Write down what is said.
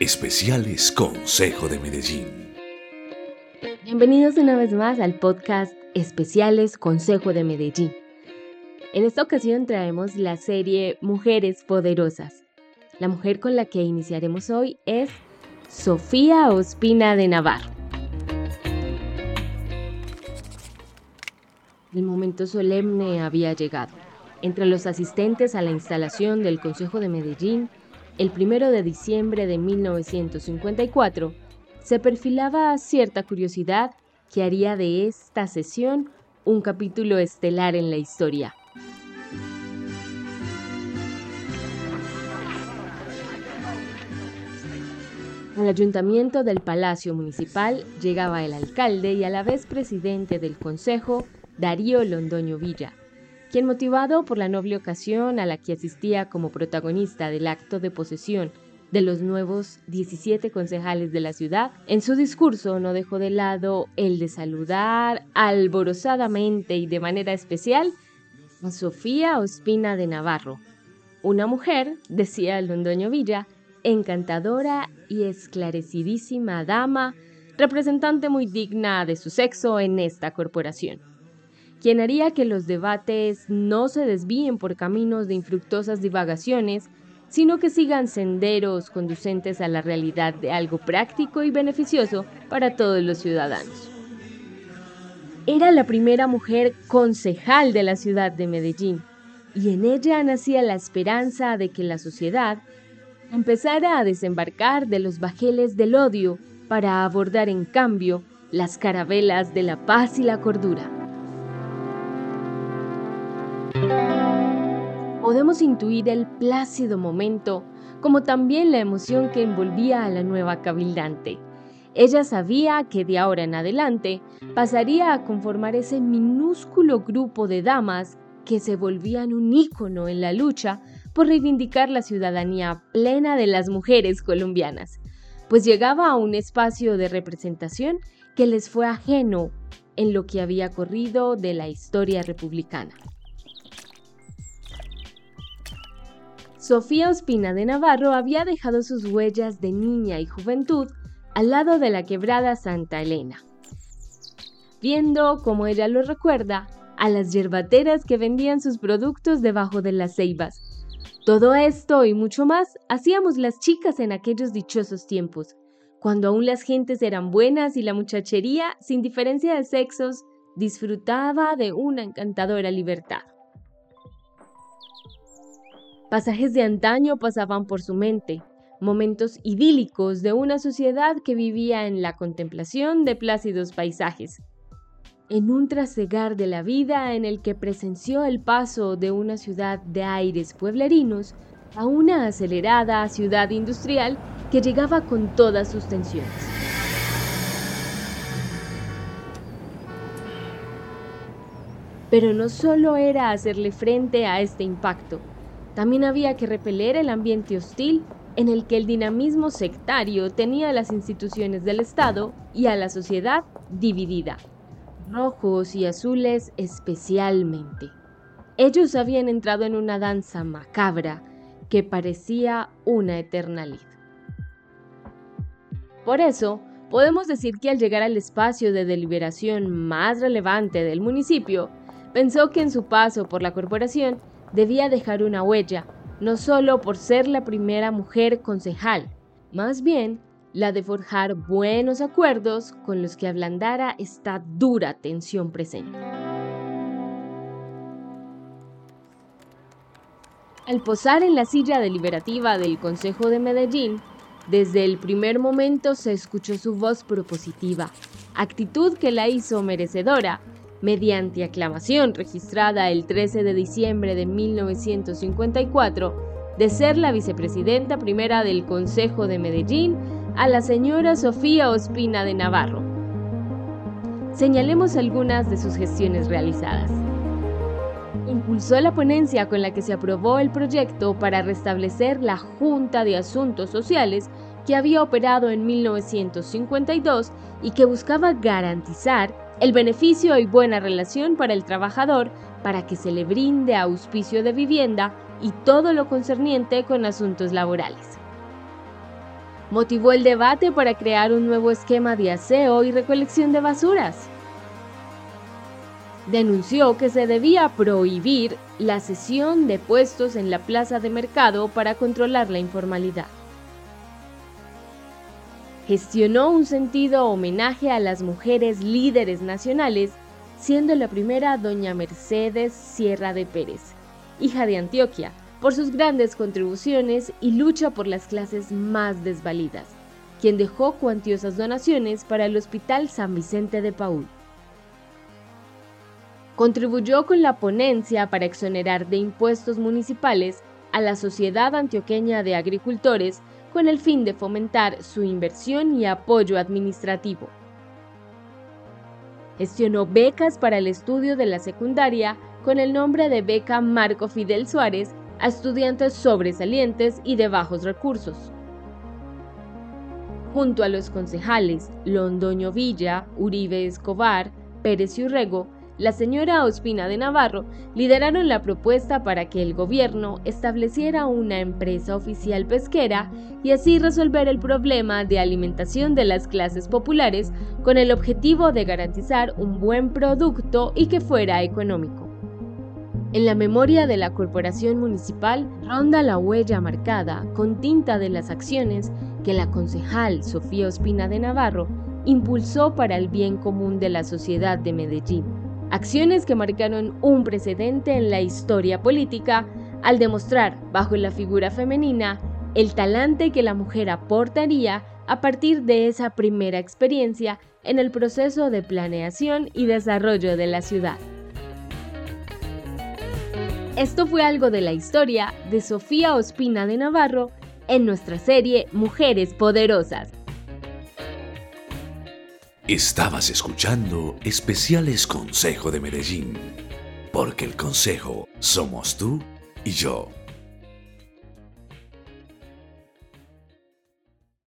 Especiales Consejo de Medellín. Bienvenidos una vez más al podcast Especiales Consejo de Medellín. En esta ocasión traemos la serie Mujeres Poderosas. La mujer con la que iniciaremos hoy es Sofía Ospina de Navarro. El momento solemne había llegado. Entre los asistentes a la instalación del Consejo de Medellín el primero de diciembre de 1954, se perfilaba cierta curiosidad que haría de esta sesión un capítulo estelar en la historia. Al ayuntamiento del Palacio Municipal llegaba el alcalde y a la vez presidente del Consejo, Darío Londoño Villa, quien motivado por la noble ocasión a la que asistía como protagonista del acto de posesión de los nuevos 17 concejales de la ciudad, en su discurso no dejó de lado el de saludar alborozadamente y de manera especial a Sofía Ospina de Navarro, una mujer, decía Londoño Villa, encantadora y esclarecidísima dama, representante muy digna de su sexo en esta corporación quien haría que los debates no se desvíen por caminos de infructuosas divagaciones, sino que sigan senderos conducentes a la realidad de algo práctico y beneficioso para todos los ciudadanos. Era la primera mujer concejal de la ciudad de Medellín, y en ella nacía la esperanza de que la sociedad empezara a desembarcar de los bajeles del odio para abordar en cambio las carabelas de la paz y la cordura. Intuir el plácido momento, como también la emoción que envolvía a la nueva cabildante. Ella sabía que de ahora en adelante pasaría a conformar ese minúsculo grupo de damas que se volvían un ícono en la lucha por reivindicar la ciudadanía plena de las mujeres colombianas, pues llegaba a un espacio de representación que les fue ajeno en lo que había corrido de la historia republicana. Sofía Ospina de Navarro había dejado sus huellas de niña y juventud al lado de la quebrada Santa Elena, viendo, como ella lo recuerda, a las yerbateras que vendían sus productos debajo de las ceibas. Todo esto y mucho más hacíamos las chicas en aquellos dichosos tiempos, cuando aún las gentes eran buenas y la muchachería, sin diferencia de sexos, disfrutaba de una encantadora libertad. Pasajes de antaño pasaban por su mente, momentos idílicos de una sociedad que vivía en la contemplación de plácidos paisajes, en un trasegar de la vida en el que presenció el paso de una ciudad de aires pueblerinos a una acelerada ciudad industrial que llegaba con todas sus tensiones. Pero no solo era hacerle frente a este impacto, también había que repeler el ambiente hostil en el que el dinamismo sectario tenía a las instituciones del Estado y a la sociedad dividida, rojos y azules especialmente. Ellos habían entrado en una danza macabra que parecía una eternalidad. Por eso, podemos decir que al llegar al espacio de deliberación más relevante del municipio, pensó que en su paso por la corporación debía dejar una huella, no solo por ser la primera mujer concejal, más bien la de forjar buenos acuerdos con los que ablandara esta dura tensión presente. Al posar en la silla deliberativa del Consejo de Medellín, desde el primer momento se escuchó su voz propositiva, actitud que la hizo merecedora mediante aclamación registrada el 13 de diciembre de 1954, de ser la vicepresidenta primera del Consejo de Medellín a la señora Sofía Ospina de Navarro. Señalemos algunas de sus gestiones realizadas. Impulsó la ponencia con la que se aprobó el proyecto para restablecer la Junta de Asuntos Sociales que había operado en 1952 y que buscaba garantizar el beneficio y buena relación para el trabajador para que se le brinde auspicio de vivienda y todo lo concerniente con asuntos laborales. motivó el debate para crear un nuevo esquema de aseo y recolección de basuras. Denunció que se debía prohibir la cesión de puestos en la plaza de mercado para controlar la informalidad. Gestionó un sentido homenaje a las mujeres líderes nacionales, siendo la primera doña Mercedes Sierra de Pérez, hija de Antioquia, por sus grandes contribuciones y lucha por las clases más desvalidas, quien dejó cuantiosas donaciones para el Hospital San Vicente de Paul. Contribuyó con la ponencia para exonerar de impuestos municipales a la Sociedad Antioqueña de Agricultores con el fin de fomentar su inversión y apoyo administrativo. Gestionó becas para el estudio de la secundaria con el nombre de beca Marco Fidel Suárez a estudiantes sobresalientes y de bajos recursos. Junto a los concejales Londoño Villa, Uribe Escobar, Pérez y Urrego, la señora Ospina de Navarro lideraron la propuesta para que el gobierno estableciera una empresa oficial pesquera y así resolver el problema de alimentación de las clases populares con el objetivo de garantizar un buen producto y que fuera económico. En la memoria de la corporación municipal ronda la huella marcada con tinta de las acciones que la concejal Sofía Ospina de Navarro impulsó para el bien común de la sociedad de Medellín. Acciones que marcaron un precedente en la historia política al demostrar, bajo la figura femenina, el talante que la mujer aportaría a partir de esa primera experiencia en el proceso de planeación y desarrollo de la ciudad. Esto fue algo de la historia de Sofía Ospina de Navarro en nuestra serie Mujeres Poderosas. Estabas escuchando Especiales Consejo de Medellín, porque el Consejo somos tú y yo.